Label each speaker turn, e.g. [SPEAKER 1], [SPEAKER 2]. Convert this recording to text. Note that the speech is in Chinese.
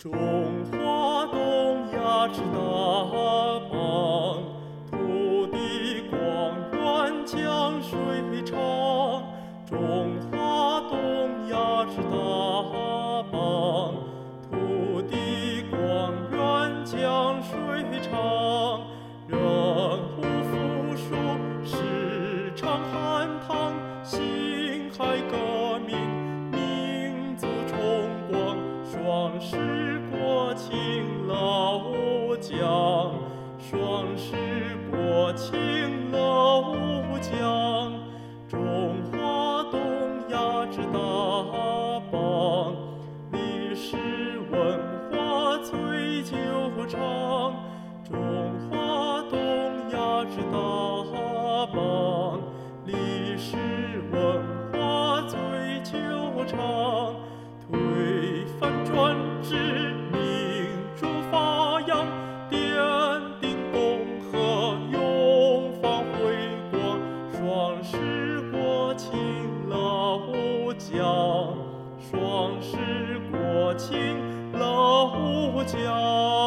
[SPEAKER 1] 中华东亚之大邦，土地广远江水长。中华东亚之大邦，土地广远江水长。人物富庶，时常汉双十。勤劳无疆，双十国勤劳无疆，中华东亚之大邦，历史文化最久长。中华东亚之大邦，历史文化最久长。推无疆，双十国勤劳无疆。